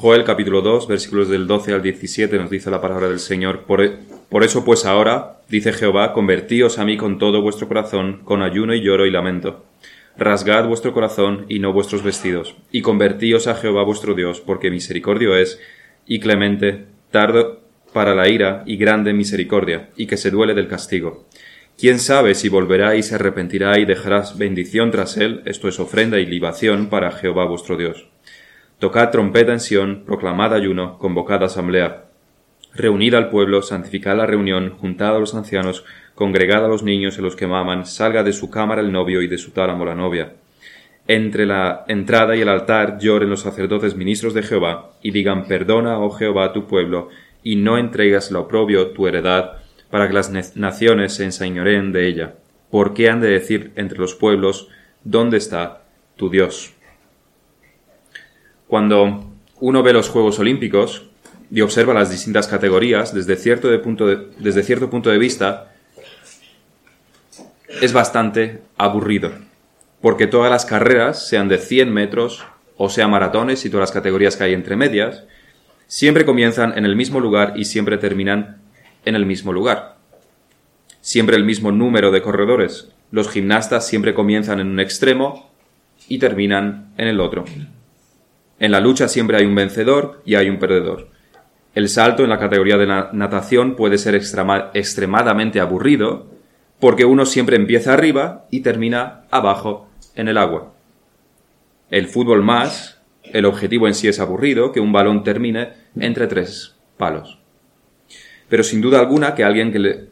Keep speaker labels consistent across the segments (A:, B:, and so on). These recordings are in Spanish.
A: Joel capítulo 2, versículos del 12 al 17 nos dice la palabra del Señor. Por, por, eso pues ahora, dice Jehová, convertíos a mí con todo vuestro corazón, con ayuno y lloro y lamento. Rasgad vuestro corazón y no vuestros vestidos, y convertíos a Jehová vuestro Dios, porque misericordio es, y clemente, tardo para la ira, y grande misericordia, y que se duele del castigo. ¿Quién sabe si volverá y se arrepentirá y dejarás bendición tras él? Esto es ofrenda y libación para Jehová vuestro Dios. Tocad trompeta en Sión, proclamad ayuno, convocad asamblea. Reunid al pueblo, santificad la reunión, juntad a los ancianos, congregad a los niños y los que maman, salga de su cámara el novio y de su tálamo la novia. Entre la entrada y el altar lloren los sacerdotes ministros de Jehová, y digan Perdona, oh Jehová, tu pueblo, y no entregas lo oprobio tu heredad, para que las naciones se enseñoreen de ella. ¿Por qué han de decir entre los pueblos, ¿dónde está tu Dios? Cuando uno ve los Juegos Olímpicos y observa las distintas categorías desde cierto, punto de, desde cierto punto de vista, es bastante aburrido, porque todas las carreras, sean de 100 metros o sean maratones y todas las categorías que hay entre medias, siempre comienzan en el mismo lugar y siempre terminan en el mismo lugar. Siempre el mismo número de corredores. Los gimnastas siempre comienzan en un extremo y terminan en el otro. En la lucha siempre hay un vencedor y hay un perdedor. El salto en la categoría de natación puede ser extremadamente aburrido porque uno siempre empieza arriba y termina abajo en el agua. El fútbol más, el objetivo en sí es aburrido, que un balón termine entre tres palos. Pero sin duda alguna que, alguien que, le,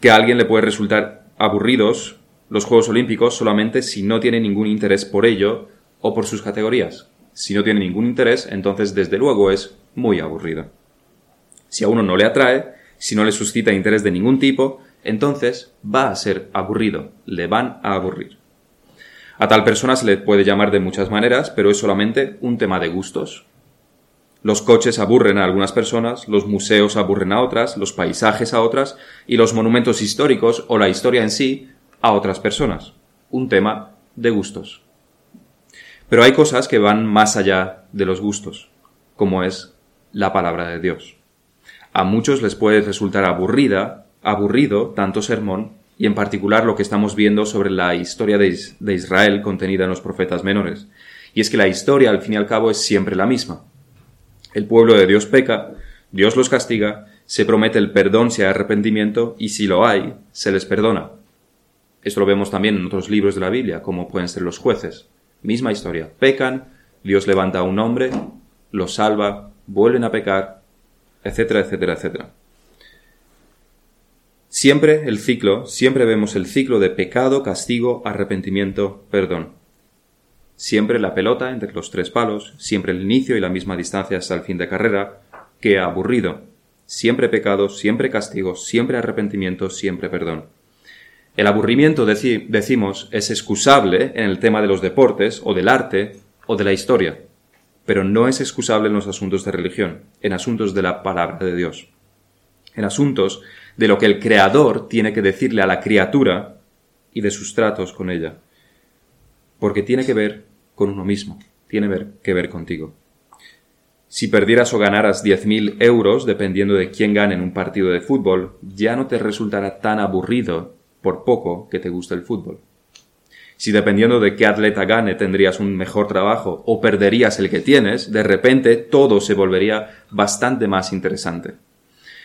A: que a alguien le puede resultar aburridos los Juegos Olímpicos solamente si no tiene ningún interés por ello o por sus categorías. Si no tiene ningún interés, entonces desde luego es muy aburrido. Si a uno no le atrae, si no le suscita interés de ningún tipo, entonces va a ser aburrido, le van a aburrir. A tal persona se le puede llamar de muchas maneras, pero es solamente un tema de gustos. Los coches aburren a algunas personas, los museos aburren a otras, los paisajes a otras, y los monumentos históricos o la historia en sí a otras personas. Un tema de gustos. Pero hay cosas que van más allá de los gustos, como es la palabra de Dios. A muchos les puede resultar aburrida, aburrido tanto sermón, y en particular lo que estamos viendo sobre la historia de, Israel contenida en los profetas menores. Y es que la historia, al fin y al cabo, es siempre la misma. El pueblo de Dios peca, Dios los castiga, se promete el perdón si hay arrepentimiento, y si lo hay, se les perdona. Esto lo vemos también en otros libros de la Biblia, como pueden ser los jueces. Misma historia. Pecan, Dios levanta a un hombre, los salva, vuelven a pecar, etcétera, etcétera, etcétera. Siempre el ciclo, siempre vemos el ciclo de pecado, castigo, arrepentimiento, perdón. Siempre la pelota entre los tres palos, siempre el inicio y la misma distancia hasta el fin de carrera, que aburrido. Siempre pecado, siempre castigo, siempre arrepentimiento, siempre perdón. El aburrimiento, decimos, es excusable en el tema de los deportes o del arte o de la historia, pero no es excusable en los asuntos de religión, en asuntos de la palabra de Dios, en asuntos de lo que el Creador tiene que decirle a la criatura y de sus tratos con ella, porque tiene que ver con uno mismo, tiene que ver contigo. Si perdieras o ganaras 10.000 euros, dependiendo de quién gane en un partido de fútbol, ya no te resultará tan aburrido por poco que te guste el fútbol. Si dependiendo de qué atleta gane tendrías un mejor trabajo o perderías el que tienes, de repente todo se volvería bastante más interesante.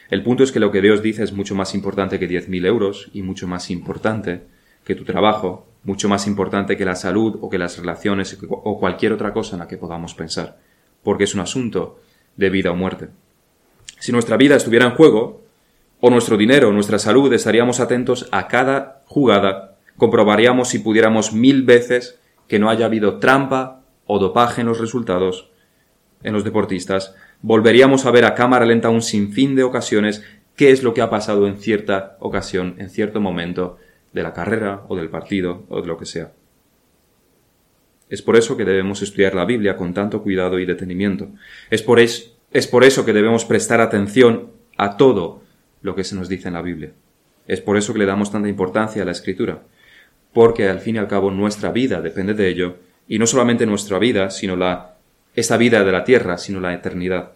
A: El punto es que lo que Dios dice es mucho más importante que 10.000 euros y mucho más importante que tu trabajo, mucho más importante que la salud o que las relaciones o cualquier otra cosa en la que podamos pensar, porque es un asunto de vida o muerte. Si nuestra vida estuviera en juego, o nuestro dinero, nuestra salud, estaríamos atentos a cada jugada, comprobaríamos si pudiéramos mil veces que no haya habido trampa o dopaje en los resultados en los deportistas, volveríamos a ver a cámara lenta un sinfín de ocasiones qué es lo que ha pasado en cierta ocasión, en cierto momento de la carrera o del partido o de lo que sea. Es por eso que debemos estudiar la Biblia con tanto cuidado y detenimiento. Es por, es, es por eso que debemos prestar atención a todo lo que se nos dice en la Biblia. Es por eso que le damos tanta importancia a la escritura, porque al fin y al cabo nuestra vida depende de ello, y no solamente nuestra vida, sino la esta vida de la tierra, sino la eternidad.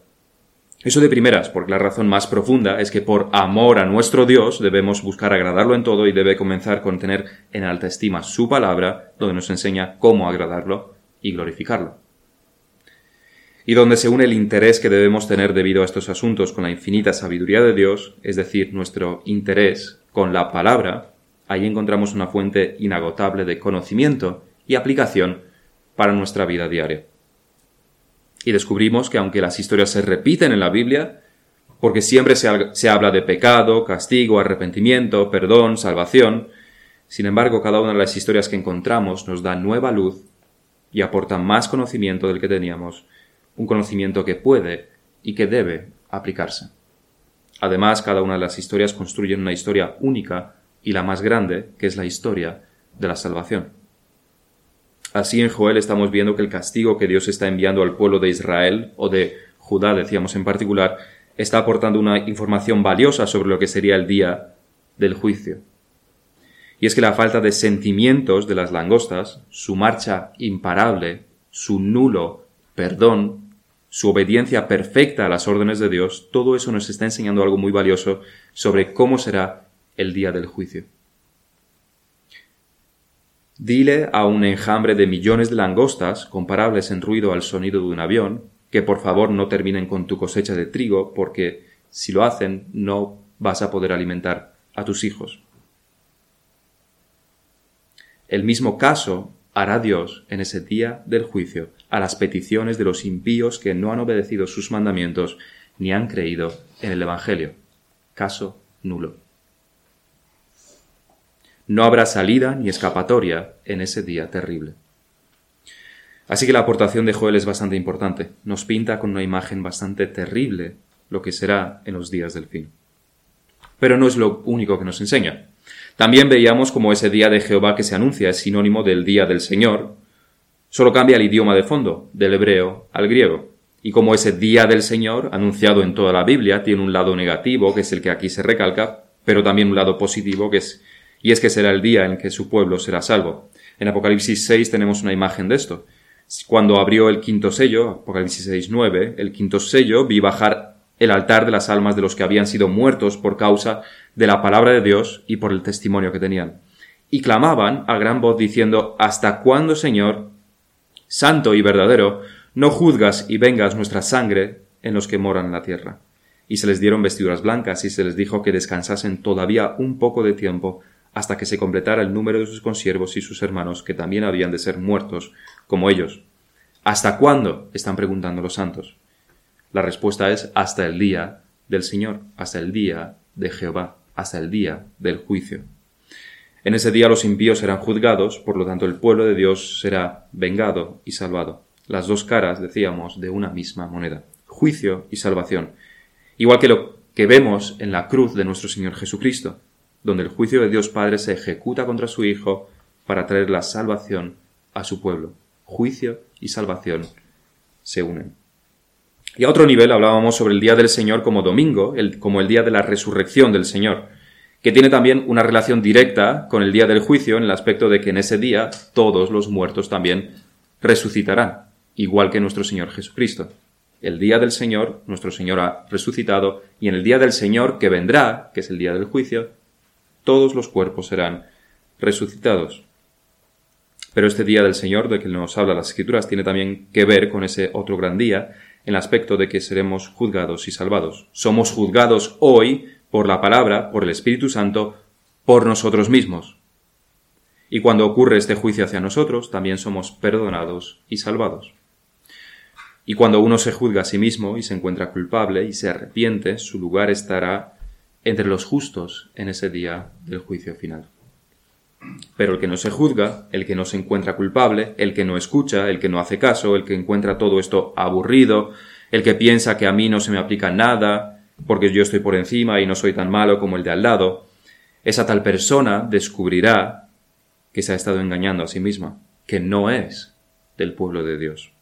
A: Eso de primeras, porque la razón más profunda es que por amor a nuestro Dios debemos buscar agradarlo en todo y debe comenzar con tener en alta estima su palabra, donde nos enseña cómo agradarlo y glorificarlo. Y donde se une el interés que debemos tener debido a estos asuntos con la infinita sabiduría de Dios, es decir, nuestro interés con la palabra, ahí encontramos una fuente inagotable de conocimiento y aplicación para nuestra vida diaria. Y descubrimos que aunque las historias se repiten en la Biblia, porque siempre se, habla de pecado, castigo, arrepentimiento, perdón, salvación, sin embargo cada una de las historias que encontramos nos da nueva luz y aporta más conocimiento del que teníamos, un conocimiento que puede y que debe aplicarse. Además, cada una de las historias construye una historia única y la más grande, que es la historia de la salvación. Así en Joel estamos viendo que el castigo que Dios está enviando al pueblo de Israel, o de Judá decíamos en particular, está aportando una información valiosa sobre lo que sería el día del juicio. Y es que la falta de sentimientos de las langostas, su marcha imparable, su nulo perdón, su obediencia perfecta a las órdenes de Dios, todo eso nos está enseñando algo muy valioso sobre cómo será el día del juicio. Dile a un enjambre de millones de langostas, comparables en ruido al sonido de un avión, que por favor no terminen con tu cosecha de trigo, porque si lo hacen no vas a poder alimentar a tus hijos. El mismo caso hará Dios en ese día del juicio a las peticiones de los impíos que no han obedecido sus mandamientos ni han creído en el Evangelio. Caso nulo. No habrá salida ni escapatoria en ese día terrible. Así que la aportación de Joel es bastante importante. Nos pinta con una imagen bastante terrible lo que será en los días del fin. Pero no es lo único que nos enseña. También veíamos como ese día de Jehová que se anuncia es sinónimo del día del Señor, solo cambia el idioma de fondo, del hebreo al griego. Y como ese día del Señor, anunciado en toda la Biblia, tiene un lado negativo, que es el que aquí se recalca, pero también un lado positivo, que es y es que será el día en que su pueblo será salvo. En Apocalipsis 6 tenemos una imagen de esto. Cuando abrió el quinto sello, Apocalipsis 6, 9, el quinto sello, vi bajar el altar de las almas de los que habían sido muertos por causa de la palabra de Dios y por el testimonio que tenían. Y clamaban a gran voz diciendo, ¿Hasta cuándo, Señor, santo y verdadero, no juzgas y vengas nuestra sangre en los que moran en la tierra? Y se les dieron vestiduras blancas y se les dijo que descansasen todavía un poco de tiempo hasta que se completara el número de sus consiervos y sus hermanos, que también habían de ser muertos, como ellos. ¿Hasta cuándo? están preguntando los santos. La respuesta es hasta el día del Señor, hasta el día de Jehová, hasta el día del juicio. En ese día los impíos serán juzgados, por lo tanto el pueblo de Dios será vengado y salvado. Las dos caras, decíamos, de una misma moneda. Juicio y salvación. Igual que lo que vemos en la cruz de nuestro Señor Jesucristo donde el juicio de Dios Padre se ejecuta contra su Hijo para traer la salvación a su pueblo. Juicio y salvación se unen. Y a otro nivel hablábamos sobre el día del Señor como domingo, como el día de la resurrección del Señor, que tiene también una relación directa con el día del juicio en el aspecto de que en ese día todos los muertos también resucitarán, igual que nuestro Señor Jesucristo. El día del Señor, nuestro Señor ha resucitado, y en el día del Señor que vendrá, que es el día del juicio, todos los cuerpos serán resucitados. Pero este día del Señor, de que nos habla las Escrituras, tiene también que ver con ese otro gran día, en el aspecto de que seremos juzgados y salvados. Somos juzgados hoy por la palabra, por el Espíritu Santo, por nosotros mismos. Y cuando ocurre este juicio hacia nosotros, también somos perdonados y salvados. Y cuando uno se juzga a sí mismo y se encuentra culpable y se arrepiente, su lugar estará entre los justos en ese día del juicio final. Pero el que no se juzga, el que no se encuentra culpable, el que no escucha, el que no hace caso, el que encuentra todo esto aburrido, el que piensa que a mí no se me aplica nada, porque yo estoy por encima y no soy tan malo como el de al lado, esa tal persona descubrirá que se ha estado engañando a sí misma, que no es del pueblo de Dios,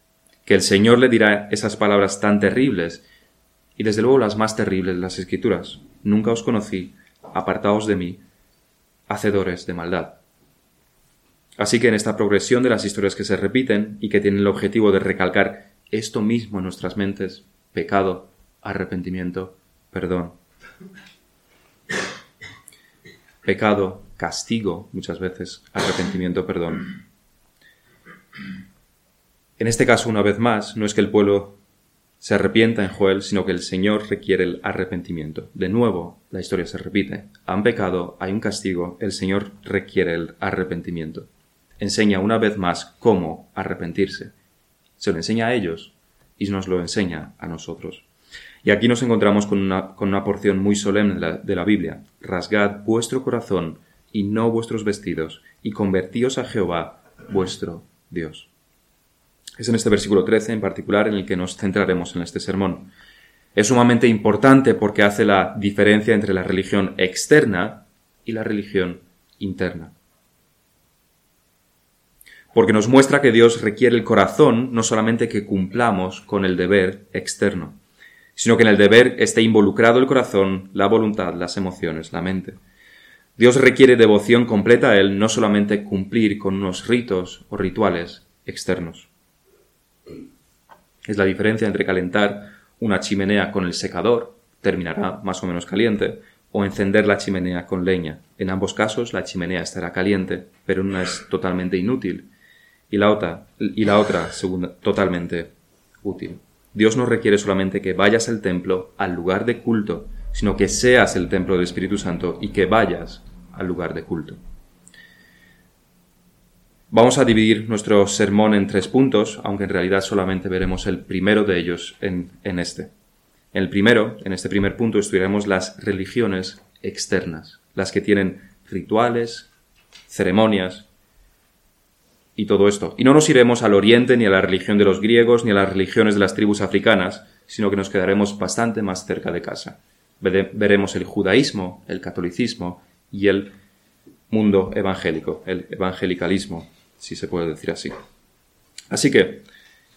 A: que el Señor le dirá esas palabras tan terribles y desde luego las más terribles de las Escrituras. Nunca os conocí, apartaos de mí, hacedores de maldad. Así que en esta progresión de las historias que se repiten y que tienen el objetivo de recalcar esto mismo en nuestras mentes, pecado, arrepentimiento, perdón. Pecado, castigo, muchas veces, arrepentimiento, perdón. En este caso, una vez más, no es que el pueblo se arrepienta en Joel, sino que el Señor requiere el arrepentimiento. De nuevo, la historia se repite. Han pecado, hay un castigo, el Señor requiere el arrepentimiento. Enseña una vez más cómo arrepentirse. Se lo enseña a ellos y nos lo enseña a nosotros. Y aquí nos encontramos con una, con una porción muy solemne de la, de la Biblia. Rasgad vuestro corazón y no vuestros vestidos, y convertíos a Jehová, vuestro Dios. Es en este versículo 13 en particular en el que nos centraremos en este sermón. Es sumamente importante porque hace la diferencia entre la religión externa y la religión interna. Porque nos muestra que Dios requiere el corazón no solamente que cumplamos con el deber externo, sino que en el deber esté involucrado el corazón, la voluntad, las emociones, la mente. Dios requiere devoción completa a Él, no solamente cumplir con unos ritos o rituales externos. Es la diferencia entre calentar una chimenea con el secador, terminará más o menos caliente, o encender la chimenea con leña. En ambos casos la chimenea estará caliente, pero una es totalmente inútil y la otra, y la otra totalmente útil. Dios no requiere solamente que vayas al templo, al lugar de culto, sino que seas el templo del Espíritu Santo y que vayas al lugar de culto. Vamos a dividir nuestro sermón en tres puntos, aunque en realidad solamente veremos el primero de ellos en, este. En el primero, en este primer punto, estudiaremos las religiones externas, las que tienen rituales, ceremonias y todo esto. Y no nos iremos al oriente ni a la religión de los griegos ni a las religiones de las tribus africanas, sino que nos quedaremos bastante más cerca de casa. Veremos el judaísmo, el catolicismo y el mundo evangélico, el evangelicalismo, si se puede decir así. Así que,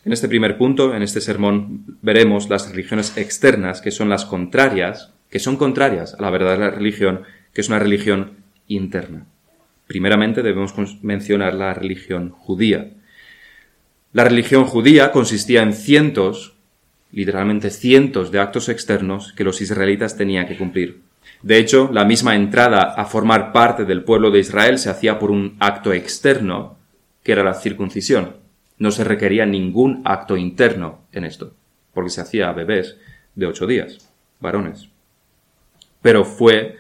A: en este primer punto, en este sermón, veremos las religiones externas, que son las contrarias, que son contrarias a la verdadera religión, que es una religión interna. Primeramente debemos mencionar la religión judía. La religión judía consistía en cientos, literalmente cientos de actos externos que los israelitas tenían que cumplir. De hecho, la misma entrada a formar parte del pueblo de Israel se hacía por un acto externo que era la circuncisión. No se requería ningún acto interno en esto, porque se hacía a bebés de ocho días, varones. Pero fue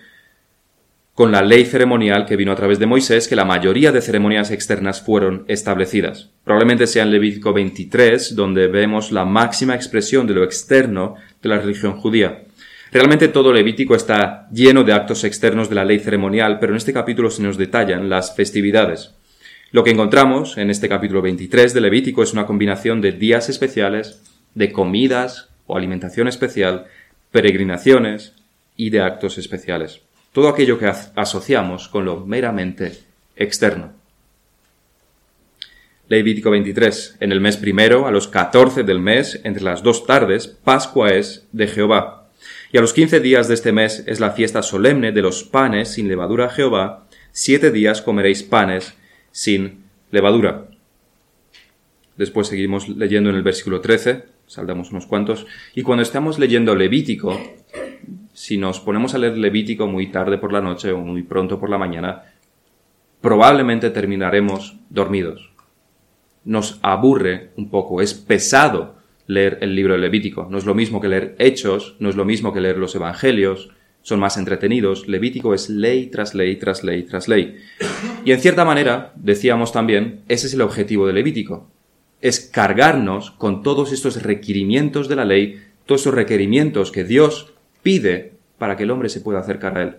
A: con la ley ceremonial que vino a través de Moisés que la mayoría de ceremonias externas fueron establecidas. Probablemente sea en Levítico 23 donde vemos la máxima expresión de lo externo de la religión judía. Realmente todo Levítico está lleno de actos externos de la ley ceremonial, pero en este capítulo se nos detallan las festividades. Lo que encontramos en este capítulo 23 de Levítico es una combinación de días especiales, de comidas o alimentación especial, peregrinaciones y de actos especiales. Todo aquello que asociamos con lo meramente externo. Levítico 23. En el mes primero, a los 14 del mes, entre las dos tardes, Pascua es de Jehová. Y a los quince días de este mes es la fiesta solemne de los panes sin levadura a Jehová. Siete días comeréis panes sin levadura. Después seguimos leyendo en el versículo 13, saldamos unos cuantos, y cuando estamos leyendo Levítico, si nos ponemos a leer Levítico muy tarde por la noche o muy pronto por la mañana, probablemente terminaremos dormidos. Nos aburre un poco, es pesado leer el libro de Levítico. No es lo mismo que leer Hechos, no es lo mismo que leer los Evangelios, son más entretenidos. Levítico es ley tras ley tras ley tras ley. Y en cierta manera, decíamos también, ese es el objetivo de Levítico. Es cargarnos con todos estos requerimientos de la ley, todos esos requerimientos que Dios pide para que el hombre se pueda acercar a Él.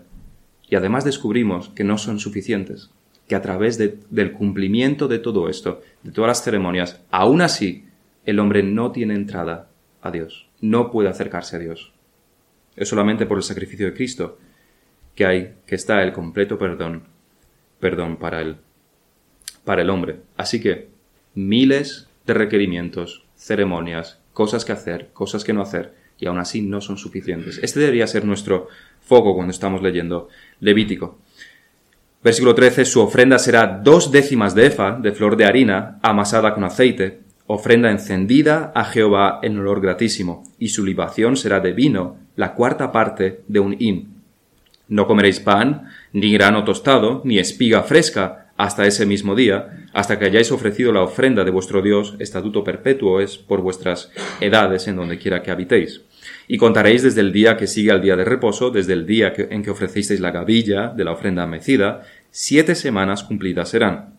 A: Y además descubrimos que no son suficientes, que a través del cumplimiento de todo esto, de todas las ceremonias, aún así, el hombre no tiene entrada a Dios, no puede acercarse a Dios. Es solamente por el sacrificio de Cristo que hay, que está el completo perdón, perdón para el, para el hombre. Así que miles de requerimientos, ceremonias, cosas que hacer, cosas que no hacer, y aún así no son suficientes. Este debería ser nuestro foco cuando estamos leyendo Levítico. Versículo 13, su ofrenda será dos décimas de efa de flor de harina amasada con aceite, ofrenda encendida a Jehová en olor gratísimo, y su libación será de vino, la cuarta parte de un hin. No comeréis pan, ni grano tostado, ni espiga fresca, hasta ese mismo día, hasta que hayáis ofrecido la ofrenda de vuestro Dios, estatuto perpetuo es por vuestras edades en donde quiera que habitéis. Y contaréis desde el día que sigue al día de reposo, desde el día en que ofrecisteis la gavilla de la ofrenda mecida, siete semanas cumplidas serán.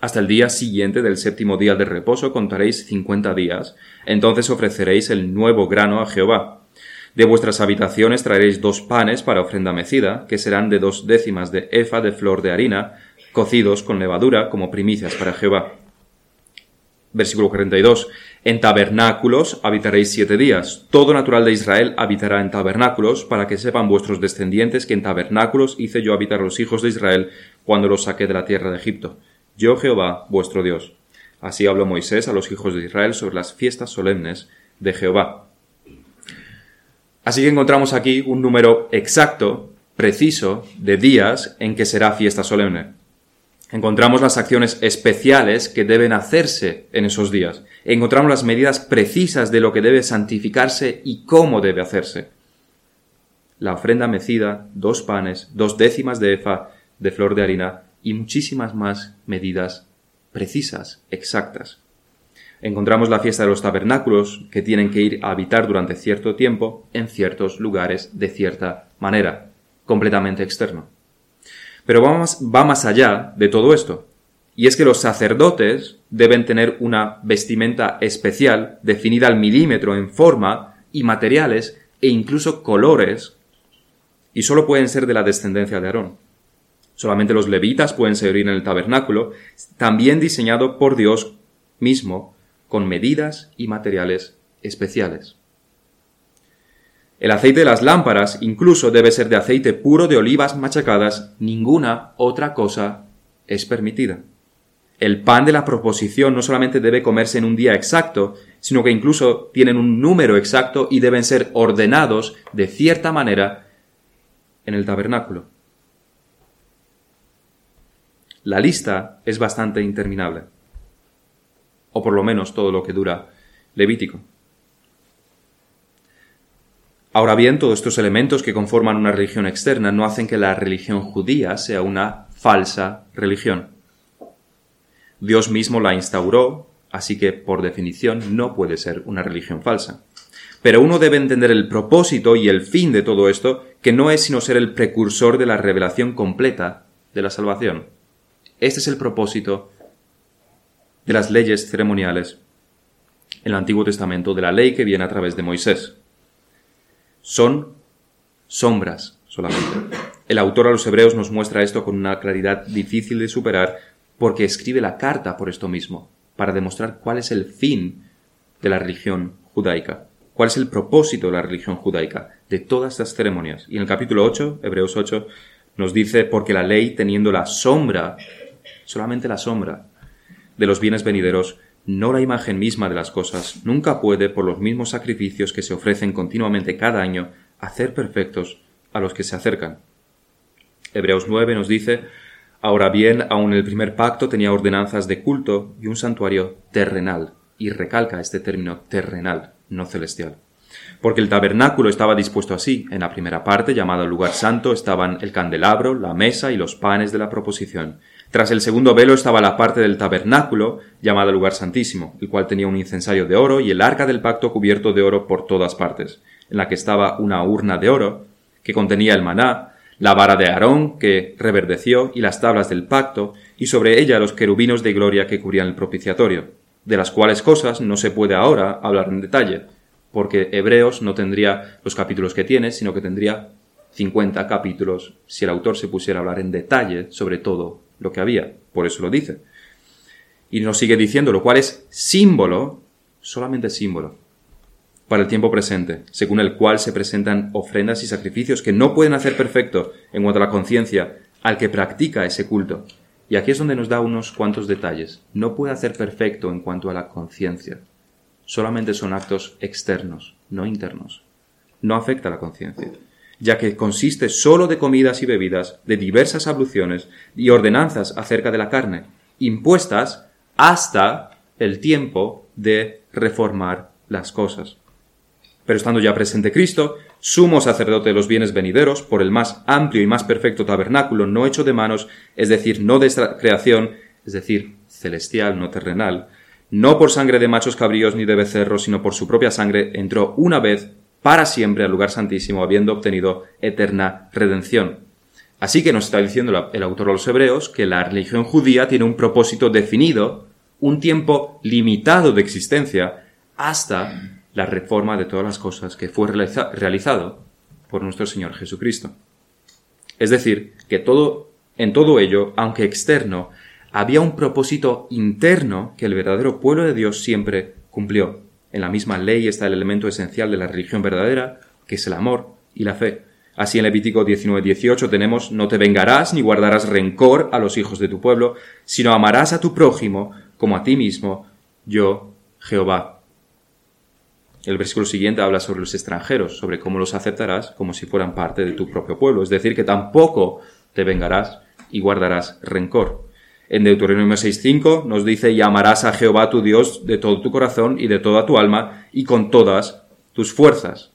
A: Hasta el día siguiente del séptimo día de reposo contaréis cincuenta días, entonces ofreceréis el nuevo grano a Jehová. De vuestras habitaciones traeréis dos panes para ofrenda mecida, que serán de dos décimas de efa de flor de harina, cocidos con levadura como primicias para Jehová. Versículo 42. En tabernáculos habitaréis siete días. Todo natural de Israel habitará en tabernáculos, para que sepan vuestros descendientes que en tabernáculos hice yo habitar a los hijos de Israel cuando los saqué de la tierra de Egipto. Yo Jehová, vuestro Dios. Así habló Moisés a los hijos de Israel sobre las fiestas solemnes de Jehová. Así que encontramos aquí un número exacto, preciso, de días en que será fiesta solemne encontramos las acciones especiales que deben hacerse en esos días. Encontramos las medidas precisas de lo que debe santificarse y cómo debe hacerse. La ofrenda mecida, dos panes, dos décimas de efa de flor de harina y muchísimas más medidas precisas, exactas. Encontramos la fiesta de los tabernáculos que tienen que ir a habitar durante cierto tiempo en ciertos lugares de cierta manera, completamente externo. Pero va más, va más allá de todo esto. Y es que los sacerdotes deben tener una vestimenta especial, definida al milímetro en forma y materiales e incluso colores, y solo pueden ser de la descendencia de Aarón. Solamente los levitas pueden servir en el tabernáculo, también diseñado por Dios mismo, con medidas y materiales especiales. El aceite de las lámparas incluso debe ser de aceite puro de olivas machacadas, ninguna otra cosa es permitida. El pan de la proposición no solamente debe comerse en un día exacto, sino que incluso tienen un número exacto y deben ser ordenados de cierta manera en el tabernáculo. La lista es bastante interminable, o por lo menos todo lo que dura Levítico. Ahora bien, todos estos elementos que conforman una religión externa no hacen que la religión judía sea una falsa religión. Dios mismo la instauró, así que por definición no puede ser una religión falsa. Pero uno debe entender el propósito y el fin de todo esto, que no es sino ser el precursor de la revelación completa de la salvación. Este es el propósito de las leyes ceremoniales en el Antiguo Testamento, de la ley que viene a través de Moisés son sombras solamente. El autor a los hebreos nos muestra esto con una claridad difícil de superar porque escribe la carta por esto mismo, para demostrar cuál es el fin de la religión judaica, cuál es el propósito de la religión judaica, de todas estas ceremonias. Y en el capítulo 8, Hebreos 8, nos dice, porque la ley, teniendo la sombra, solamente la sombra, de los bienes venideros, no la imagen misma de las cosas, nunca puede, por los mismos sacrificios que se ofrecen continuamente cada año, hacer perfectos a los que se acercan. Hebreos 9 nos dice, Ahora bien, aun el primer pacto tenía ordenanzas de culto y un santuario terrenal, y recalca este término terrenal, no celestial. Porque el tabernáculo estaba dispuesto así. En la primera parte, llamada lugar santo, estaban el candelabro, la mesa y los panes de la proposición. Tras el segundo velo estaba la parte del tabernáculo, llamada lugar santísimo, el cual tenía un incensario de oro y el arca del pacto cubierto de oro por todas partes, en la que estaba una urna de oro, que contenía el maná, la vara de Aarón, que reverdeció, y las tablas del pacto, y sobre ella los querubinos de gloria que cubrían el propiciatorio, de las cuales cosas no se puede ahora hablar en detalle, porque Hebreos no tendría los capítulos que tiene, sino que tendría 50 capítulos si el autor se pusiera a hablar en detalle sobre todo lo que había. Por eso lo dice. Y nos sigue diciendo, lo cual es símbolo, solamente símbolo, para el tiempo presente, según el cual se presentan ofrendas y sacrificios que no pueden hacer perfecto en cuanto a la conciencia al que practica ese culto. Y aquí es donde nos da unos cuantos detalles. No puede hacer perfecto en cuanto a la conciencia. Solamente son actos externos, no internos. No afecta a la conciencia ya que consiste sólo de comidas y bebidas, de diversas abluciones y ordenanzas acerca de la carne, impuestas hasta el tiempo de reformar las cosas. Pero estando ya presente Cristo, sumo sacerdote de los bienes venideros, por el más amplio y más perfecto tabernáculo, no hecho de manos, es decir, no de esta creación, es decir, celestial, no terrenal, no por sangre de machos cabríos ni de becerros, sino por su propia sangre, entró una vez para siempre al lugar santísimo, habiendo obtenido eterna redención. Así que nos está diciendo el autor de los Hebreos que la religión judía tiene un propósito definido, un tiempo limitado de existencia, hasta la reforma de todas las cosas que fue realizado por nuestro Señor Jesucristo. Es decir, que todo, en todo ello, aunque externo, había un propósito interno que el verdadero pueblo de Dios siempre cumplió. En la misma ley está el elemento esencial de la religión verdadera, que es el amor y la fe. Así en Levítico 19-18 tenemos, no te vengarás ni guardarás rencor a los hijos de tu pueblo, sino amarás a tu prójimo como a ti mismo, yo, Jehová. El versículo siguiente habla sobre los extranjeros, sobre cómo los aceptarás como si fueran parte de tu propio pueblo, es decir, que tampoco te vengarás y guardarás rencor. En Deuteronomio 6.5 nos dice, y amarás a Jehová tu Dios de todo tu corazón y de toda tu alma y con todas tus fuerzas.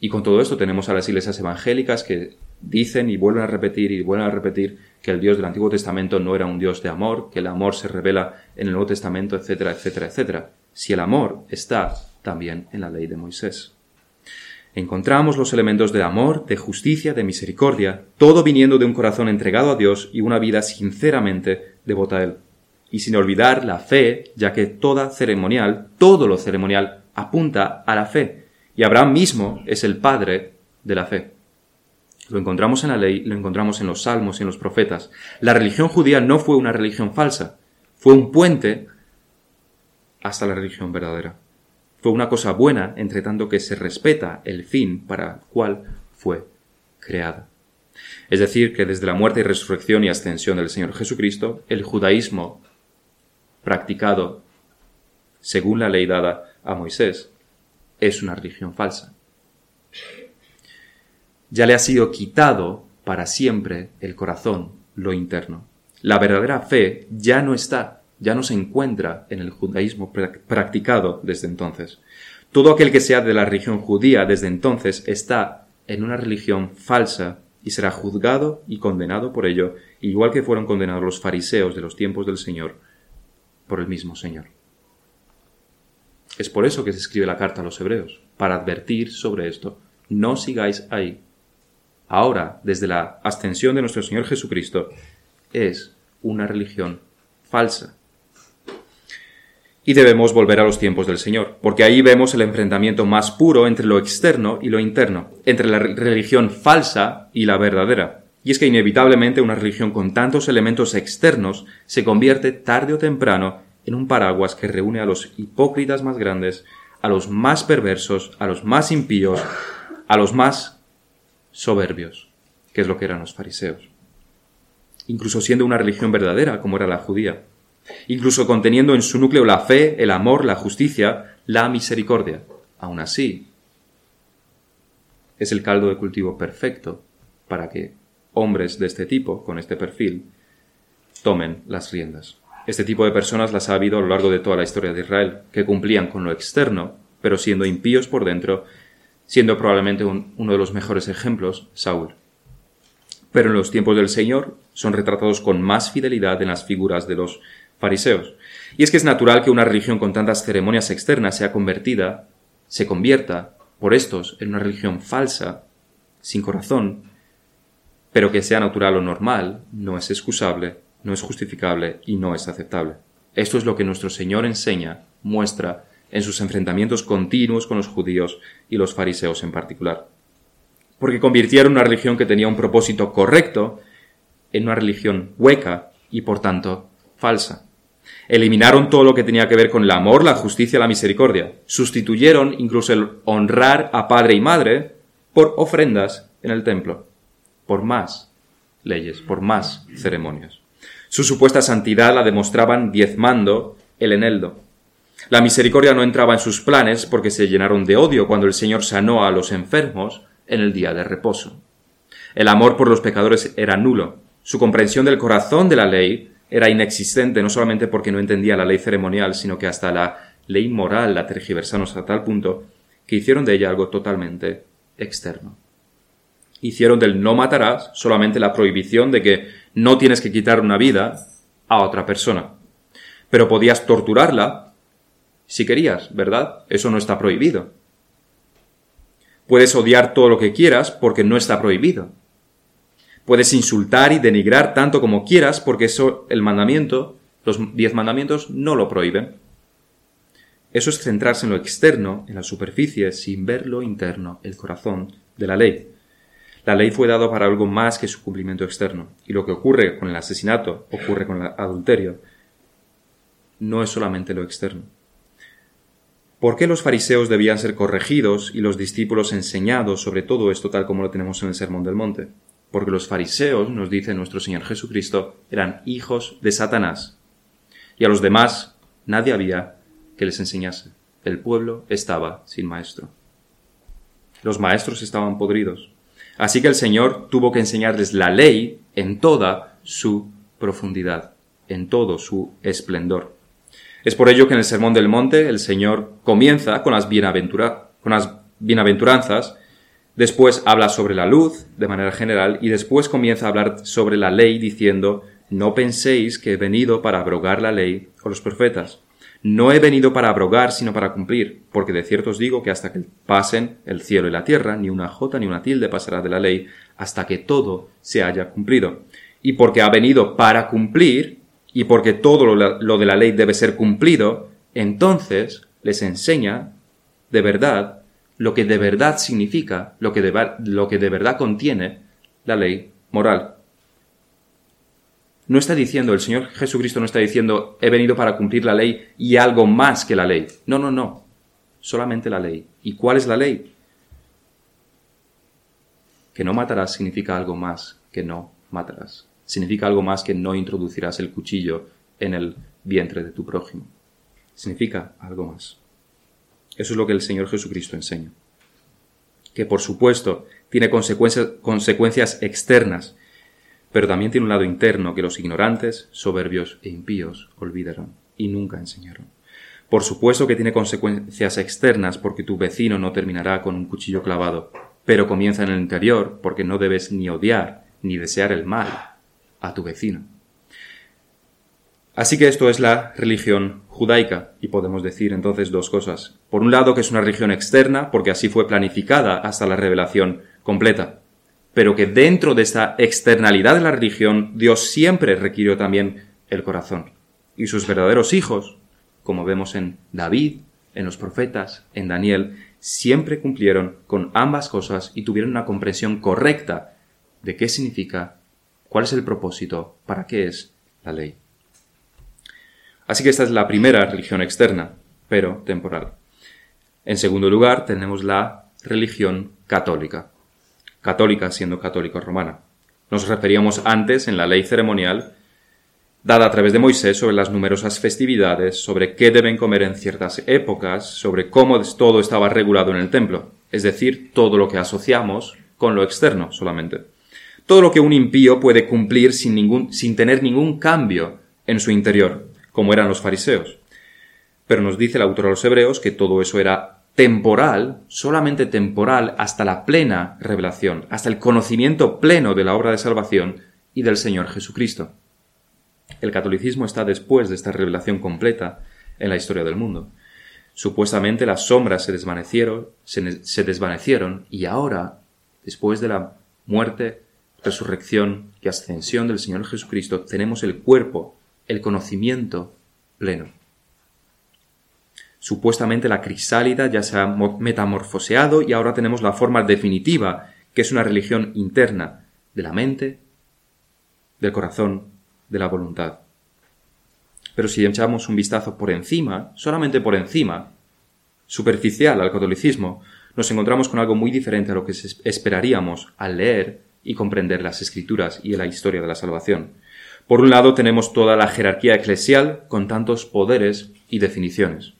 A: Y con todo esto tenemos a las iglesias evangélicas que dicen y vuelven a repetir y vuelven a repetir que el Dios del Antiguo Testamento no era un Dios de amor, que el amor se revela en el Nuevo Testamento, etcétera, etcétera, etcétera. Si el amor está también en la ley de Moisés encontramos los elementos de amor, de justicia, de misericordia, todo viniendo de un corazón entregado a Dios y una vida sinceramente devota a Él. Y sin olvidar la fe, ya que toda ceremonial, todo lo ceremonial, apunta a la fe. Y Abraham mismo es el padre de la fe. Lo encontramos en la ley, lo encontramos en los salmos y en los profetas. La religión judía no fue una religión falsa, fue un puente hasta la religión verdadera fue una cosa buena, entre tanto que se respeta el fin para el cual fue creada. Es decir, que desde la muerte y resurrección y ascensión del Señor Jesucristo, el judaísmo practicado según la ley dada a Moisés es una religión falsa. Ya le ha sido quitado para siempre el corazón, lo interno. La verdadera fe ya no está ya no se encuentra en el judaísmo practicado desde entonces. Todo aquel que sea de la religión judía desde entonces está en una religión falsa y será juzgado y condenado por ello, igual que fueron condenados los fariseos de los tiempos del Señor por el mismo Señor. Es por eso que se escribe la carta a los hebreos, para advertir sobre esto. No sigáis ahí. Ahora, desde la ascensión de nuestro Señor Jesucristo, es una religión falsa y debemos volver a los tiempos del Señor, porque ahí vemos el enfrentamiento más puro entre lo externo y lo interno, entre la religión falsa y la verdadera. Y es que inevitablemente una religión con tantos elementos externos se convierte tarde o temprano en un paraguas que reúne a los hipócritas más grandes, a los más perversos, a los más impíos, a los más soberbios, que es lo que eran los fariseos. Incluso siendo una religión verdadera, como era la judía incluso conteniendo en su núcleo la fe, el amor, la justicia, la misericordia. Aún así, es el caldo de cultivo perfecto para que hombres de este tipo, con este perfil, tomen las riendas. Este tipo de personas las ha habido a lo largo de toda la historia de Israel, que cumplían con lo externo, pero siendo impíos por dentro, siendo probablemente uno de los mejores ejemplos, Saúl. Pero en los tiempos del Señor son retratados con más fidelidad en las figuras de los Y es que es natural que una religión con tantas ceremonias externas sea convertida, se convierta por estos en una religión falsa, sin corazón, pero que sea natural o normal, no es excusable, no es justificable y no es aceptable. Esto es lo que nuestro Señor enseña, muestra en sus enfrentamientos continuos con los judíos y los fariseos en particular. Porque convirtieron una religión que tenía un propósito correcto en una religión hueca y por tanto falsa. Eliminaron todo lo que tenía que ver con el amor, la justicia, la misericordia. Sustituyeron incluso el honrar a padre y madre por ofrendas en el templo, por más leyes, por más ceremonias. Su supuesta santidad la demostraban diezmando el eneldo. La misericordia no entraba en sus planes porque se llenaron de odio cuando el Señor sanó a los enfermos en el día de reposo. El amor por los pecadores era nulo. Su comprensión del corazón de la ley era inexistente no solamente porque no entendía la ley ceremonial, sino que hasta la ley moral la tergiversaron hasta tal punto que hicieron de ella algo totalmente externo. Hicieron del no matarás solamente la prohibición de que no tienes que quitar una vida a otra persona. Pero podías torturarla si querías, ¿verdad? Eso no está prohibido. Puedes odiar todo lo que quieras porque no está prohibido. Puedes insultar y denigrar tanto como quieras porque eso el mandamiento, los diez mandamientos no lo prohíben. Eso es centrarse en lo externo, en la superficie, sin ver lo interno, el corazón de la ley. La ley fue dada para algo más que su cumplimiento externo. Y lo que ocurre con el asesinato, ocurre con el adulterio, no es solamente lo externo. ¿Por qué los fariseos debían ser corregidos y los discípulos enseñados sobre todo esto tal como lo tenemos en el Sermón del Monte? Porque los fariseos, nos dice nuestro Señor Jesucristo, eran hijos de Satanás. Y a los demás nadie había que les enseñase. El pueblo estaba sin maestro. Los maestros estaban podridos. Así que el Señor tuvo que enseñarles la ley en toda su profundidad, en todo su esplendor. Es por ello que en el Sermón del Monte el Señor comienza con las, con las bienaventuranzas, después habla sobre la luz de manera general y después comienza a hablar sobre la ley diciendo, no penséis que he venido para abrogar la ley o los profetas. No he venido para abrogar, sino para cumplir, porque de cierto os digo que hasta que pasen el cielo y la tierra, ni una jota ni una tilde pasará de la ley, hasta que todo se haya cumplido. Y porque ha venido para cumplir, y porque todo lo, de la ley debe ser cumplido, entonces les enseña de verdad lo que de verdad significa, lo que de, lo que de verdad contiene la ley moral. No está diciendo, el Señor Jesucristo no está diciendo, he venido para cumplir la ley y algo más que la ley. No, no, no. Solamente la ley. ¿Y cuál es la ley? Que no matarás significa algo más que no matarás significa algo más que no introducirás el cuchillo en el vientre de tu prójimo. Significa algo más. Eso es lo que el Señor Jesucristo enseña. Que por supuesto tiene consecuencias, consecuencias externas, pero también tiene un lado interno que los ignorantes, soberbios e impíos olvidaron y nunca enseñaron. Por supuesto que tiene consecuencias externas porque tu vecino no terminará con un cuchillo clavado, pero comienza en el interior porque no debes ni odiar ni desear el mal, a tu vecino. Así que esto es la religión judaica, y podemos decir entonces dos cosas. Por un lado, que es una religión externa, porque así fue planificada hasta la revelación completa, pero que dentro de esta externalidad de la religión, Dios siempre requirió también el corazón. Y sus verdaderos hijos, como vemos en David, en los profetas, en Daniel, siempre cumplieron con ambas cosas y tuvieron una comprensión correcta de qué significa ¿Cuál es el propósito? ¿Para qué es la ley? Así que esta es la primera religión externa, pero temporal. En segundo lugar, tenemos la religión católica. Católica siendo católica romana. Nos referíamos antes en la ley ceremonial dada a través de Moisés sobre las numerosas festividades, sobre qué deben comer en ciertas épocas, sobre cómo todo estaba regulado en el templo, es decir, todo lo que asociamos con lo externo solamente todo lo que un impío puede cumplir sin, ningún, sin tener ningún cambio en su interior, como eran los fariseos. Pero nos dice el autor a los hebreos que todo eso era temporal, solamente temporal, hasta la plena revelación, hasta el conocimiento pleno de la obra de salvación y del Señor Jesucristo. El catolicismo está después de esta revelación completa en la historia del mundo. Supuestamente las sombras se desvanecieron, se desvanecieron y ahora, después de la muerte, resurrección y ascensión del Señor Jesucristo, tenemos el cuerpo, el conocimiento pleno. Supuestamente la crisálida ya se ha metamorfoseado y ahora tenemos la forma definitiva, que es una religión interna de la mente, del corazón, de la voluntad. Pero si echamos un vistazo por encima, solamente por encima, superficial al catolicismo, nos encontramos con algo muy diferente a lo que esperaríamos al leer y comprender las escrituras y la historia de la salvación. Por un lado tenemos toda la jerarquía eclesial con tantos poderes y definiciones.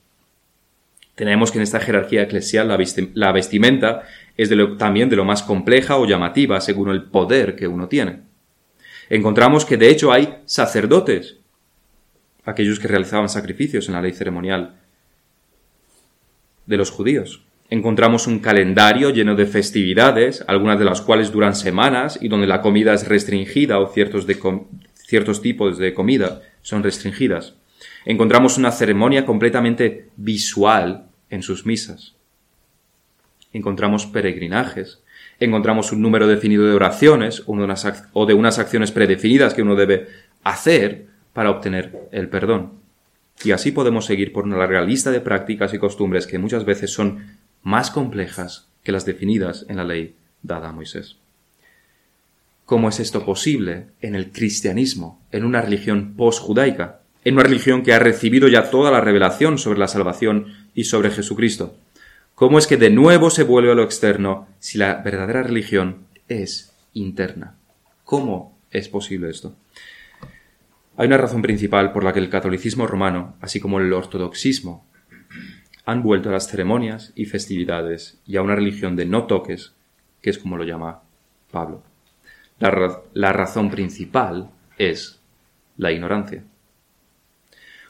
A: Tenemos que en esta jerarquía eclesial la, vestimenta es también de lo más compleja o llamativa según el poder que uno tiene. Encontramos que de hecho hay sacerdotes aquellos que realizaban sacrificios en la ley ceremonial de los judíos. Encontramos un calendario lleno de festividades, algunas de las cuales duran semanas y donde la comida es restringida o ciertos, de ciertos tipos de comida son restringidas. Encontramos una ceremonia completamente visual en sus misas. Encontramos peregrinajes. Encontramos un número definido de oraciones o de unas acciones predefinidas que uno debe hacer para obtener el perdón. Y así podemos seguir por una larga lista de prácticas y costumbres que muchas veces son más complejas que las definidas en la ley dada a Moisés. ¿Cómo es esto posible en el cristianismo, en una religión post-judaica, en una religión que ha recibido ya toda la revelación sobre la salvación y sobre Jesucristo? ¿Cómo es que de nuevo se vuelve a lo externo si la verdadera religión es interna? ¿Cómo es posible esto? Hay una razón principal por la que el catolicismo romano, así como el ortodoxismo, han vuelto a las ceremonias y festividades y a una religión de no toques, que es como lo llama Pablo. La, razón principal es la ignorancia.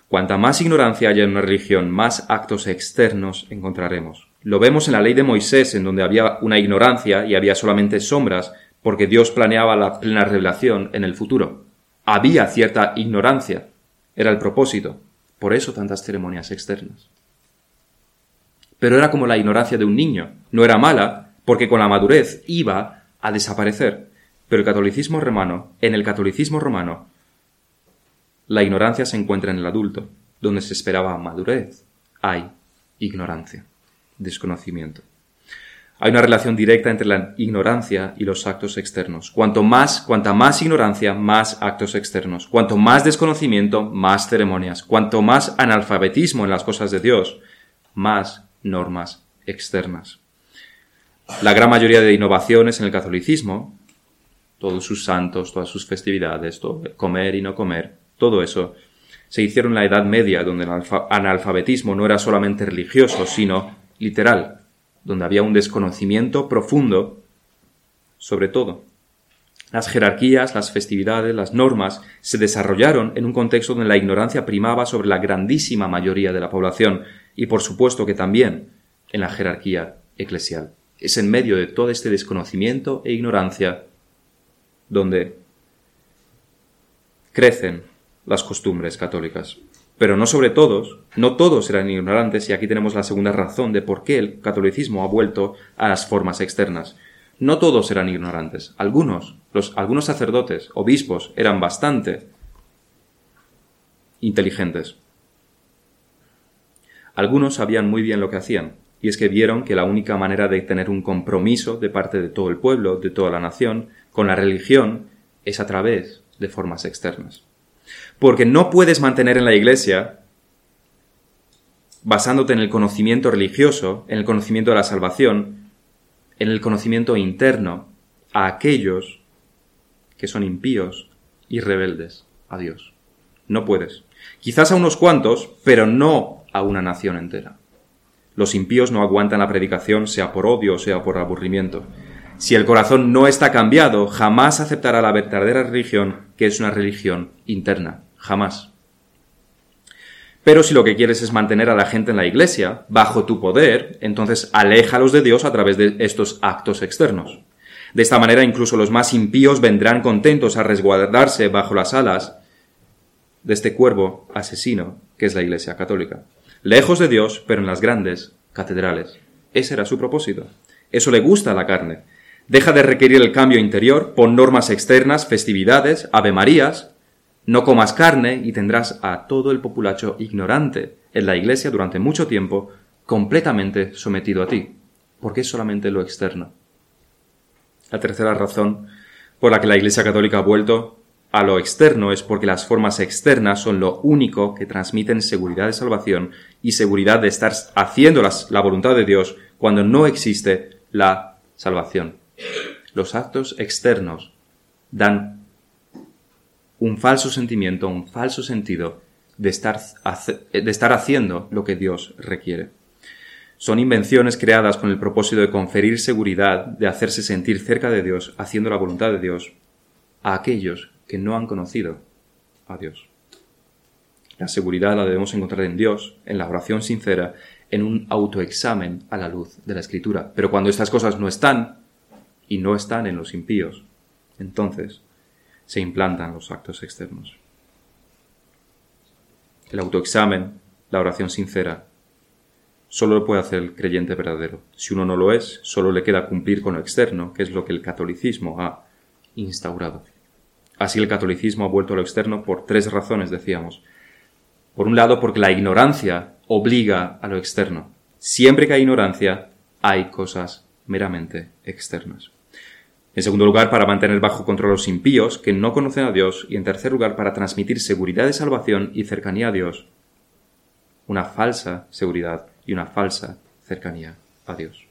A: Cuanta más ignorancia haya en una religión, más actos externos encontraremos. Lo vemos en la ley de Moisés, en donde había una ignorancia y había solamente sombras, porque Dios planeaba la plena revelación en el futuro. Había cierta ignorancia. Era el propósito. Por eso tantas ceremonias externas. Pero era como la ignorancia de un niño. No era mala, porque con la madurez iba a desaparecer. Pero el catolicismo romano, en el catolicismo romano, la ignorancia se encuentra en el adulto. Donde se esperaba madurez, hay ignorancia, desconocimiento. Hay una relación directa entre la ignorancia y los actos externos. Cuanto más, cuanta más ignorancia, más actos externos. Cuanto más desconocimiento, más ceremonias. Cuanto más analfabetismo en las cosas de Dios, más normas externas. La gran mayoría de innovaciones en el catolicismo, todos sus santos, todas sus festividades, comer y no comer, todo eso, se hicieron en la Edad Media, donde el analfabetismo no era solamente religioso, sino literal, donde había un desconocimiento profundo sobre todo. Las jerarquías, las festividades, las normas se desarrollaron en un contexto donde la ignorancia primaba sobre la grandísima mayoría de la población y por supuesto que también en la jerarquía eclesial. Es en medio de todo este desconocimiento e ignorancia donde crecen las costumbres católicas pero no sobre todos, no todos eran ignorantes y aquí tenemos la segunda razón de por qué el catolicismo ha vuelto a las formas externas. No todos eran ignorantes, algunos, los, algunos sacerdotes, obispos, eran bastante inteligentes. Algunos sabían muy bien lo que hacían, y es que vieron que la única manera de tener un compromiso de parte de todo el pueblo, de toda la nación, con la religión, es a través de formas externas. Porque no puedes mantener en la iglesia, basándote en el conocimiento religioso, en el conocimiento de la salvación, en el conocimiento interno, a aquellos que son impíos y rebeldes a Dios. No puedes. Quizás a unos cuantos, pero no a una nación entera. Los impíos no aguantan la predicación, sea por odio o sea por aburrimiento. Si el corazón no está cambiado, jamás aceptará la verdadera religión, que es una religión interna. Jamás. Pero si lo que quieres es mantener a la gente en la iglesia, bajo tu poder, entonces aléjalos de Dios a través de estos actos externos. De esta manera incluso los más impíos vendrán contentos a resguardarse bajo las alas de este cuervo asesino que es la Iglesia Católica. Lejos de Dios, pero en las grandes catedrales. Ese era su propósito. Eso le gusta a la carne. Deja de requerir el cambio interior, pon normas externas, festividades, avemarías. No comas carne y tendrás a todo el populacho ignorante en la iglesia durante mucho tiempo, completamente sometido a ti, porque es solamente lo externo. La tercera razón por la que la Iglesia Católica ha vuelto a lo externo es porque las formas externas son lo único que transmiten seguridad de salvación y seguridad de estar haciendo la voluntad de Dios cuando no existe la salvación. Los actos externos dan un falso sentimiento, un falso sentido de estar, de estar haciendo lo que Dios requiere. Son invenciones creadas con el propósito de conferir seguridad, de hacerse sentir cerca de Dios, haciendo la voluntad de Dios, a aquellos que no han conocido a Dios. La seguridad la debemos encontrar en Dios, en la oración sincera, en un autoexamen a la luz de la Escritura. Pero cuando estas cosas no están, y no están en los impíos, entonces se implantan los actos externos. El autoexamen, la oración sincera, solo lo puede hacer el creyente verdadero. Si uno no lo es, solo le queda cumplir con lo externo, que es lo que el catolicismo ha instaurado. Así el catolicismo ha vuelto a lo externo por tres razones, decíamos. Por un lado, porque la ignorancia obliga a lo externo. Siempre que hay ignorancia, hay cosas meramente externas. En segundo lugar, para mantener bajo control a los impíos que no conocen a Dios. Y en tercer lugar, para transmitir seguridad de salvación y cercanía a Dios. Una falsa seguridad y una falsa cercanía a Dios.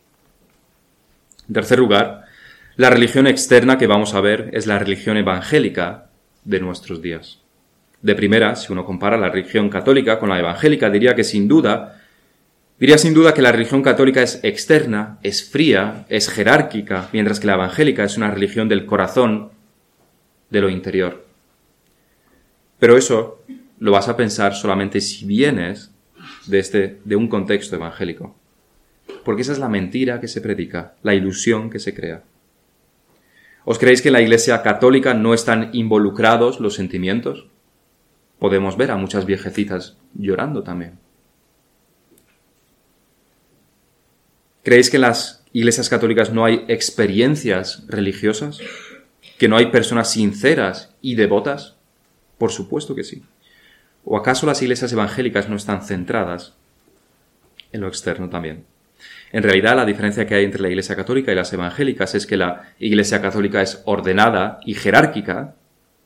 A: En tercer lugar, la religión externa que vamos a ver es la religión evangélica de nuestros días. De primera, si uno compara la religión católica con la evangélica, diría que sin duda, diría sin duda que la religión católica es externa, es fría, es jerárquica, mientras que la evangélica es una religión del corazón, de lo interior. Pero eso lo vas a pensar solamente si vienes de, este, de un contexto evangélico. Porque esa es la mentira que se predica, la ilusión que se crea. ¿Os creéis que en la Iglesia católica no están involucrados los sentimientos? Podemos ver a muchas viejecitas llorando también. ¿Creéis que en las iglesias católicas no hay experiencias religiosas? ¿Que no hay personas sinceras y devotas? Por supuesto que sí. ¿O acaso las iglesias evangélicas no están centradas en lo externo también? En realidad, la diferencia que hay entre la Iglesia Católica y las evangélicas es que la Iglesia Católica es ordenada y jerárquica,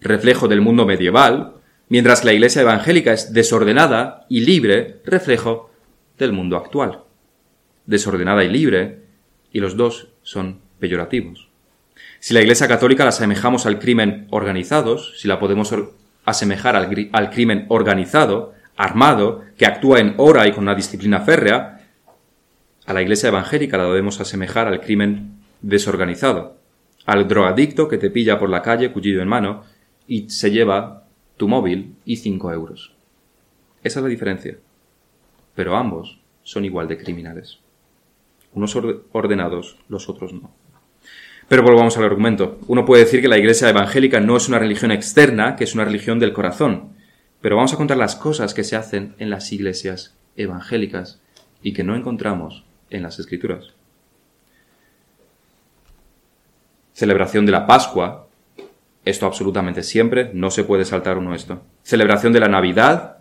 A: reflejo del mundo medieval, mientras que la Iglesia Evangélica es desordenada y libre, reflejo del mundo actual. Desordenada y libre, y los dos son peyorativos. Si la Iglesia Católica la asemejamos al crimen organizados, si la podemos asemejar al, crimen organizado, armado, que actúa en hora y con una disciplina férrea, a la iglesia evangélica la debemos asemejar al crimen desorganizado, al drogadicto que te pilla por la calle, cuchillo en mano, y se lleva tu móvil y cinco euros. Esa es la diferencia. Pero ambos son igual de criminales. Unos ordenados, los otros no. Pero volvamos al argumento. Uno puede decir que la Iglesia evangélica no es una religión externa, que es una religión del corazón. Pero vamos a contar las cosas que se hacen en las iglesias evangélicas y que no encontramos en las Escrituras. Celebración de la Pascua. Esto absolutamente siempre, no se puede saltar uno esto. Celebración de la Navidad.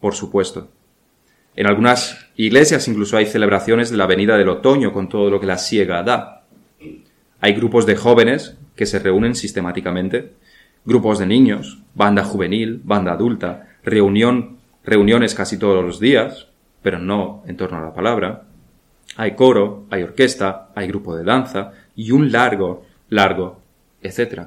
A: Por supuesto. En algunas iglesias incluso hay celebraciones de la venida del otoño con todo lo que la siega da. Hay grupos de jóvenes que se reúnen sistemáticamente, grupos de niños, banda juvenil, banda adulta, reunión, reuniones casi todos los días, pero no en torno a la palabra. Hay coro, hay orquesta, hay grupo de danza y un largo, largo, etc.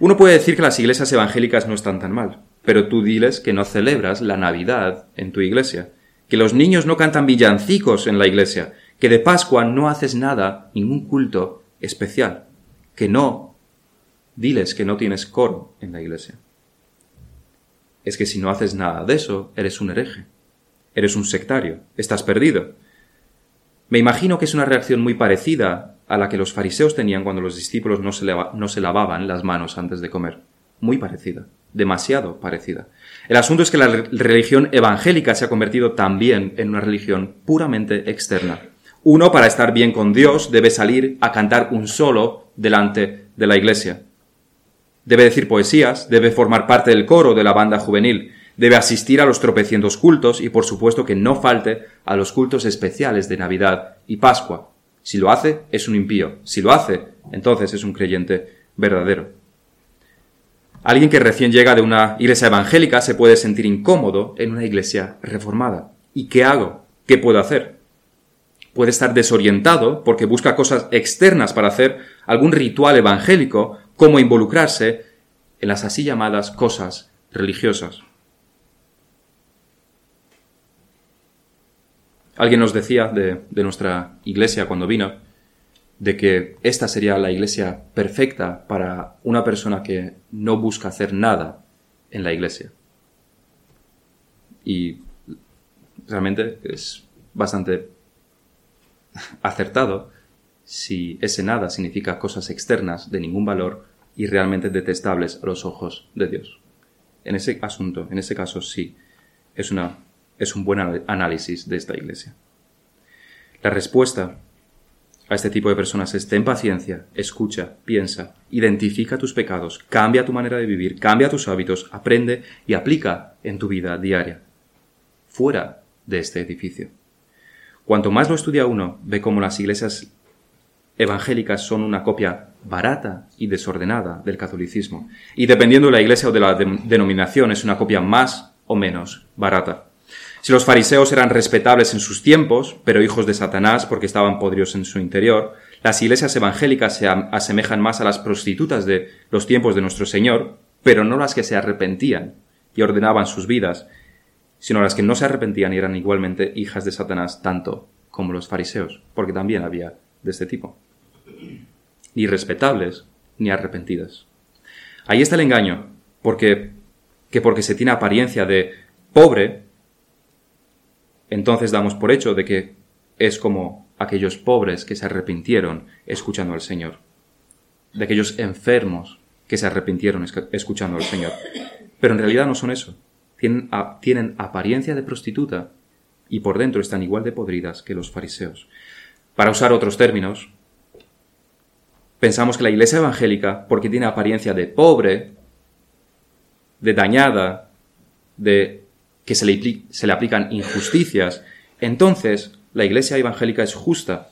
A: Uno puede decir que las iglesias evangélicas no están tan mal, pero tú diles que no celebras la Navidad en tu iglesia, que los niños no cantan villancicos en la iglesia, que de Pascua no haces nada, ningún culto especial, que no, diles que no tienes coro en la iglesia. Es que si no haces nada de eso, eres un hereje, eres un sectario, estás perdido. Me imagino que es una reacción muy parecida a la que los fariseos tenían cuando los discípulos no se, no se lavaban las manos antes de comer. Muy parecida, demasiado parecida. El asunto es que la religión evangélica se ha convertido también en una religión puramente externa, uno, para estar bien con Dios, debe salir a cantar un solo delante de la iglesia. Debe decir poesías, debe formar parte del coro de la banda juvenil, debe asistir a los tropecientos cultos y por supuesto que no falte a los cultos especiales de Navidad y Pascua. Si lo hace, es un impío. Si lo hace, entonces es un creyente verdadero. Alguien que recién llega de una iglesia evangélica se puede sentir incómodo en una iglesia reformada. ¿Y qué hago? ¿Qué puedo hacer? puede estar desorientado porque busca cosas externas para hacer algún ritual evangélico, como involucrarse en las así llamadas cosas religiosas. Alguien nos decía de, de, nuestra iglesia cuando vino, de que esta sería la iglesia perfecta para una persona que no busca hacer nada en la iglesia. y realmente es bastante acertado si ese nada significa cosas externas de ningún valor y realmente detestables a los ojos de Dios. En ese asunto, en ese caso sí, es, una, es un buen análisis de esta iglesia. La respuesta a este tipo de personas es ten paciencia, escucha, piensa, identifica tus pecados, cambia tu manera de vivir, cambia tus hábitos, aprende y aplica en tu vida diaria, fuera de este edificio. Cuanto más lo estudia uno, ve cómo las iglesias evangélicas son una copia barata y desordenada del catolicismo, y dependiendo de la iglesia o de la denominación es una copia más o menos barata. Si los fariseos eran respetables en sus tiempos, pero hijos de Satanás porque estaban podridos en su interior, las iglesias evangélicas se asemejan más a las prostitutas de los tiempos de nuestro Señor, pero no las que se arrepentían y ordenaban sus vidas, sino las que no se arrepentían y eran igualmente hijas de Satanás tanto como los fariseos, porque también había de este tipo. Ni respetables ni arrepentidas. Ahí está el engaño, porque que porque se tiene apariencia de pobre, entonces damos por hecho de que es como aquellos pobres que se arrepintieron escuchando al Señor, de aquellos enfermos que se arrepintieron escuchando al Señor. Pero en realidad no son eso. Tienen, tienen apariencia de prostituta y por dentro están igual de podridas que los fariseos. Para usar otros términos, pensamos que la iglesia evangélica, porque tiene apariencia de pobre, de dañada, de que se le, se le aplican injusticias, entonces la iglesia evangélica es justa,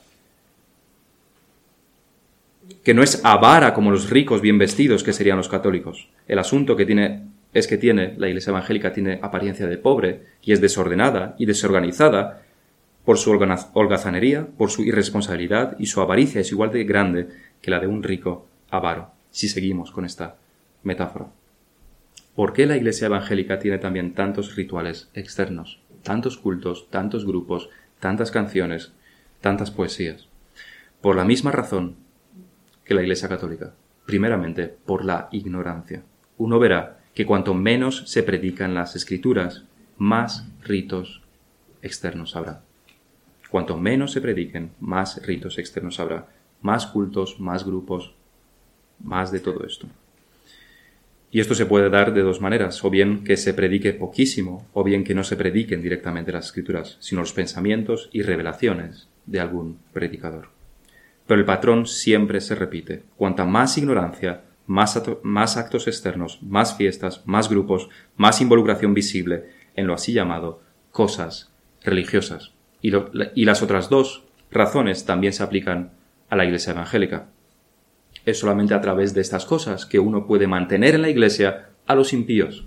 A: que no es avara como los ricos bien vestidos que serían los católicos. El asunto que tiene es que tiene la iglesia evangélica tiene apariencia de pobre y es desordenada y desorganizada por su holgazanería, por su irresponsabilidad y su avaricia es igual de grande que la de un rico avaro, si seguimos con esta metáfora. ¿Por qué la Iglesia evangélica tiene también tantos rituales externos, tantos cultos, tantos grupos, tantas canciones, tantas poesías? Por la misma razón que la Iglesia católica. Primeramente, por la ignorancia. Uno verá que cuanto menos se predican las escrituras, más ritos externos habrá. Cuanto menos se prediquen, más ritos externos habrá. Más cultos, más grupos, más de todo esto. Y esto se puede dar de dos maneras, o bien que se predique poquísimo, o bien que no se prediquen directamente las escrituras, sino los pensamientos y revelaciones de algún predicador. Pero el patrón siempre se repite. Cuanta más ignorancia, más, actos externos, más fiestas, más grupos, más involucración visible en lo así llamado cosas religiosas. Y las otras dos razones también se aplican a la Iglesia evangélica. Es solamente a través de estas cosas que uno puede mantener en la iglesia a los impíos,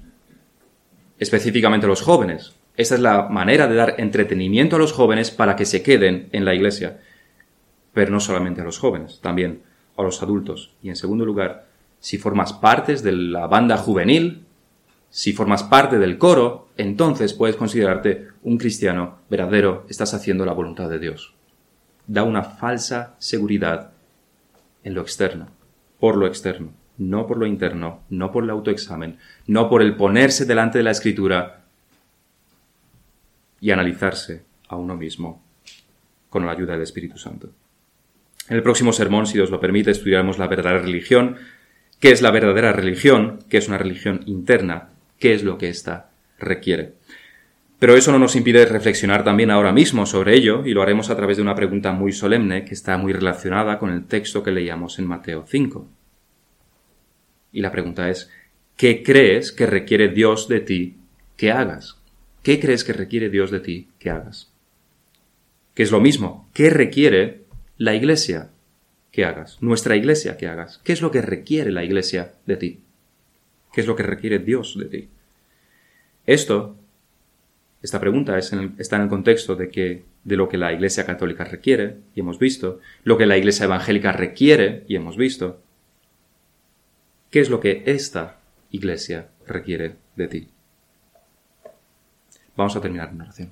A: específicamente a los jóvenes. Esta es la manera de dar entretenimiento a los jóvenes para que se queden en la iglesia. Pero no solamente a los jóvenes, también a los adultos. Y en segundo lugar, si formas parte de la banda juvenil, si formas parte del coro, entonces puedes considerarte un cristiano verdadero, estás haciendo la voluntad de Dios. Da una falsa seguridad en lo externo, por lo externo, no por lo interno, no por el autoexamen, no por el ponerse delante de la escritura y analizarse a uno mismo con la ayuda del Espíritu Santo. En el próximo sermón, si Dios lo permite, estudiaremos la verdadera religión, qué es la verdadera religión, qué es una religión interna, qué es lo que ésta requiere. Pero eso no nos impide reflexionar también ahora mismo sobre ello, y lo haremos a través de una pregunta muy solemne que está muy relacionada con el texto que leíamos en Mateo 5. Y la pregunta es, ¿qué crees que requiere Dios de ti que hagas? ¿Qué crees que requiere Dios de ti que hagas? Que es lo mismo, ¿qué requiere la iglesia que hagas? Nuestra iglesia que hagas. ¿Qué es lo que requiere la iglesia de ti? ¿Qué es lo que requiere Dios de ti? Esto esta pregunta está en el contexto de, que, de lo que la Iglesia Católica requiere, y hemos visto, lo que la Iglesia Evangélica requiere, y hemos visto. ¿Qué es lo que esta Iglesia requiere de ti? Vamos a terminar en oración.